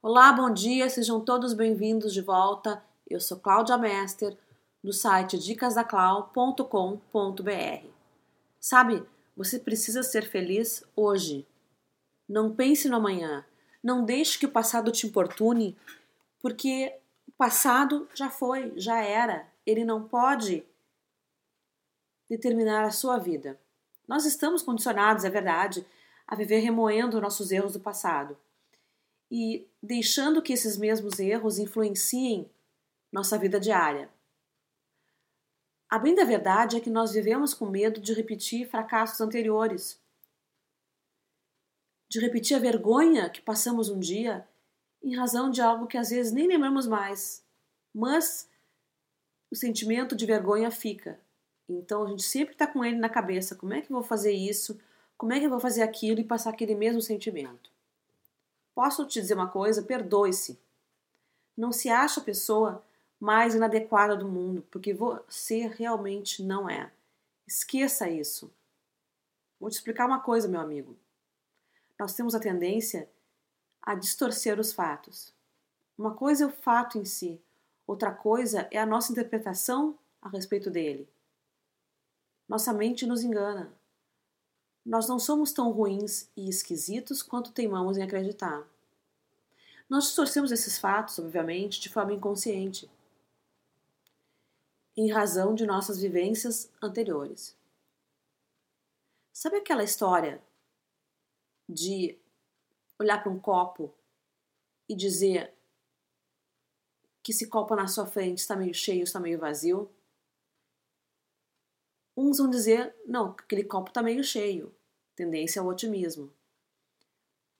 Olá, bom dia, sejam todos bem-vindos de volta. Eu sou Cláudia Mester, do site dicasdaclau.com.br. Sabe, você precisa ser feliz hoje. Não pense no amanhã. Não deixe que o passado te importune, porque o passado já foi, já era. Ele não pode determinar a sua vida. Nós estamos condicionados, é verdade, a viver remoendo nossos erros do passado e deixando que esses mesmos erros influenciem nossa vida diária. A bem da verdade é que nós vivemos com medo de repetir fracassos anteriores, de repetir a vergonha que passamos um dia em razão de algo que às vezes nem lembramos mais, mas o sentimento de vergonha fica. Então a gente sempre está com ele na cabeça: como é que eu vou fazer isso? Como é que eu vou fazer aquilo e passar aquele mesmo sentimento? Posso te dizer uma coisa? Perdoe-se. Não se acha a pessoa mais inadequada do mundo, porque você realmente não é. Esqueça isso. Vou te explicar uma coisa, meu amigo. Nós temos a tendência a distorcer os fatos. Uma coisa é o fato em si, outra coisa é a nossa interpretação a respeito dele. Nossa mente nos engana. Nós não somos tão ruins e esquisitos quanto teimamos em acreditar. Nós distorcemos esses fatos, obviamente, de forma inconsciente, em razão de nossas vivências anteriores. Sabe aquela história de olhar para um copo e dizer que esse copo na sua frente está meio cheio, está meio vazio? Uns vão dizer, não, aquele copo está meio cheio. Tendência ao otimismo.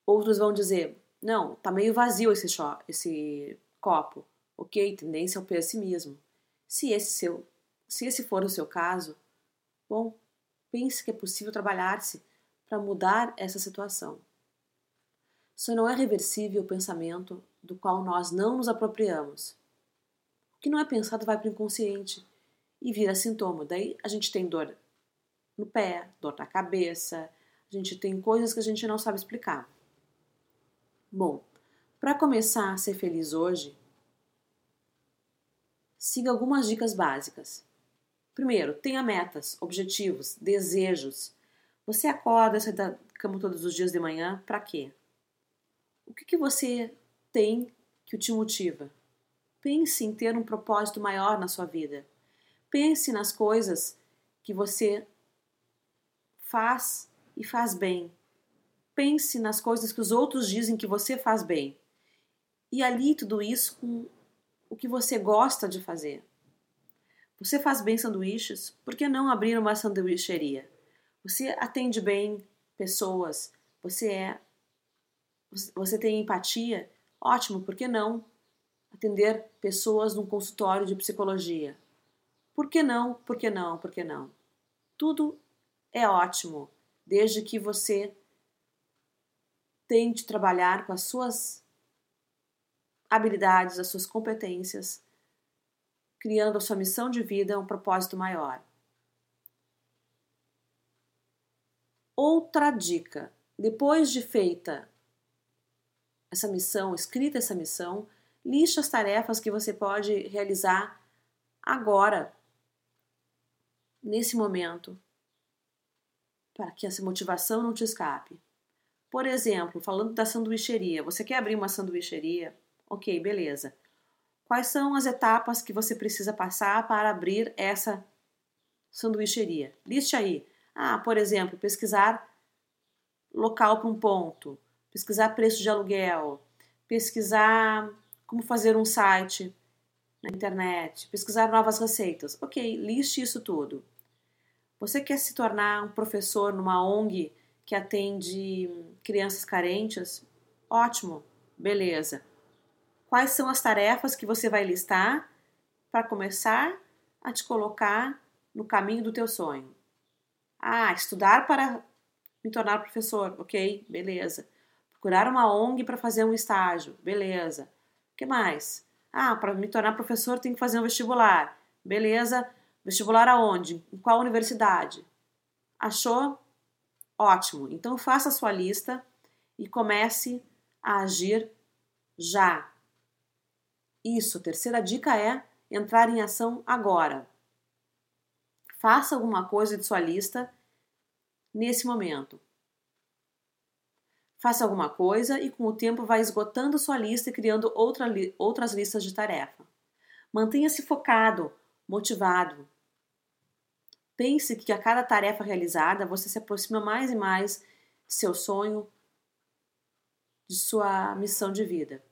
Outros vão dizer, não, está meio vazio esse, esse copo. Ok, tendência ao pessimismo. Se esse, seu, se esse for o seu caso, bom, pense que é possível trabalhar-se para mudar essa situação. Só não é reversível o pensamento do qual nós não nos apropriamos. O que não é pensado vai para o inconsciente e vira sintoma. Daí a gente tem dor no pé, dor na cabeça, a gente tem coisas que a gente não sabe explicar. Bom, para começar a ser feliz hoje, siga algumas dicas básicas. Primeiro, tenha metas, objetivos, desejos. Você acorda, sai da cama todos os dias de manhã, para quê? O que, que você tem que te motiva? Pense em ter um propósito maior na sua vida. Pense nas coisas que você faz e faz bem. Pense nas coisas que os outros dizem que você faz bem. E ali tudo isso com o que você gosta de fazer. Você faz bem sanduíches? Por que não abrir uma sanduicheria? Você atende bem pessoas? Você é você tem empatia? Ótimo, por que não atender pessoas num consultório de psicologia? Por que não? Por que não? Por que não? Tudo é ótimo, desde que você tente trabalhar com as suas habilidades, as suas competências, criando a sua missão de vida um propósito maior. Outra dica: depois de feita essa missão, escrita essa missão, liste as tarefas que você pode realizar agora nesse momento, para que essa motivação não te escape. Por exemplo, falando da sanduicheria, você quer abrir uma sanduicheria? Ok, beleza. Quais são as etapas que você precisa passar para abrir essa sanduicheria? Liste aí. Ah, por exemplo, pesquisar local para um ponto, pesquisar preço de aluguel, pesquisar como fazer um site na internet, pesquisar novas receitas. Ok, liste isso tudo. Você quer se tornar um professor numa ONG que atende crianças carentes? Ótimo, beleza. Quais são as tarefas que você vai listar para começar a te colocar no caminho do teu sonho? Ah, estudar para me tornar professor, ok, beleza. Procurar uma ONG para fazer um estágio, beleza. O que mais? Ah, para me tornar professor tem que fazer um vestibular, beleza. Vestibular aonde? Em qual universidade? Achou? Ótimo. Então faça a sua lista e comece a agir já. Isso, terceira dica é entrar em ação agora. Faça alguma coisa de sua lista nesse momento. Faça alguma coisa e com o tempo vai esgotando sua lista e criando outra li outras listas de tarefa. Mantenha-se focado, motivado. Pense que a cada tarefa realizada você se aproxima mais e mais de seu sonho, de sua missão de vida.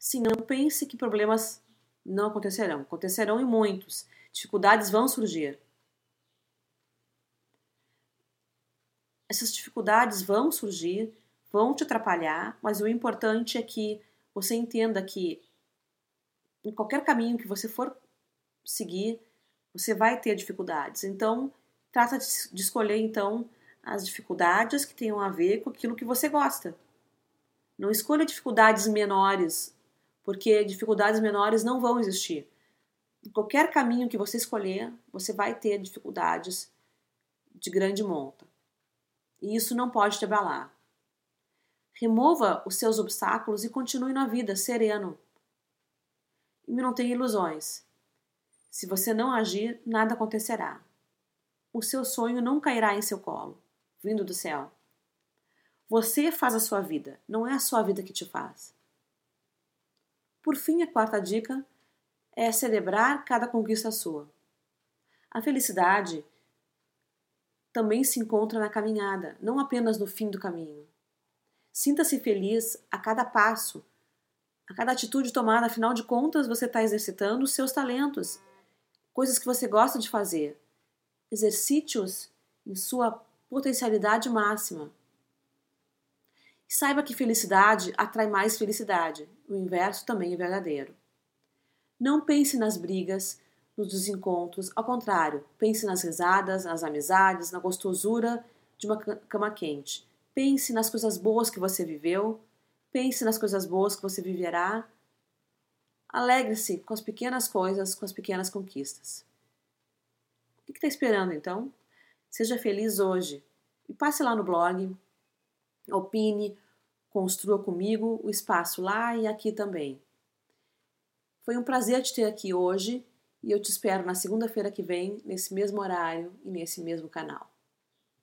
Sim, não pense que problemas não acontecerão. Acontecerão e muitos. Dificuldades vão surgir. Essas dificuldades vão surgir, vão te atrapalhar, mas o importante é que você entenda que em qualquer caminho que você for seguir, você vai ter dificuldades. Então, trata de escolher então as dificuldades que tenham a ver com aquilo que você gosta. Não escolha dificuldades menores, porque dificuldades menores não vão existir. Em qualquer caminho que você escolher, você vai ter dificuldades de grande monta. E isso não pode te abalar. Remova os seus obstáculos e continue na vida sereno. E não tenha ilusões. Se você não agir, nada acontecerá. O seu sonho não cairá em seu colo, vindo do céu. Você faz a sua vida, não é a sua vida que te faz. Por fim, a quarta dica é celebrar cada conquista sua. A felicidade também se encontra na caminhada, não apenas no fim do caminho. Sinta-se feliz a cada passo, a cada atitude tomada, afinal de contas, você está exercitando os seus talentos, coisas que você gosta de fazer. Exercite-os em sua potencialidade máxima. E saiba que felicidade atrai mais felicidade. O inverso também é verdadeiro. Não pense nas brigas, nos desencontros, ao contrário, pense nas risadas, nas amizades, na gostosura de uma cama quente. Pense nas coisas boas que você viveu, pense nas coisas boas que você viverá. Alegre-se com as pequenas coisas, com as pequenas conquistas. O que está esperando então? Seja feliz hoje e passe lá no blog, opine, construa comigo o espaço lá e aqui também. Foi um prazer te ter aqui hoje e eu te espero na segunda-feira que vem, nesse mesmo horário e nesse mesmo canal.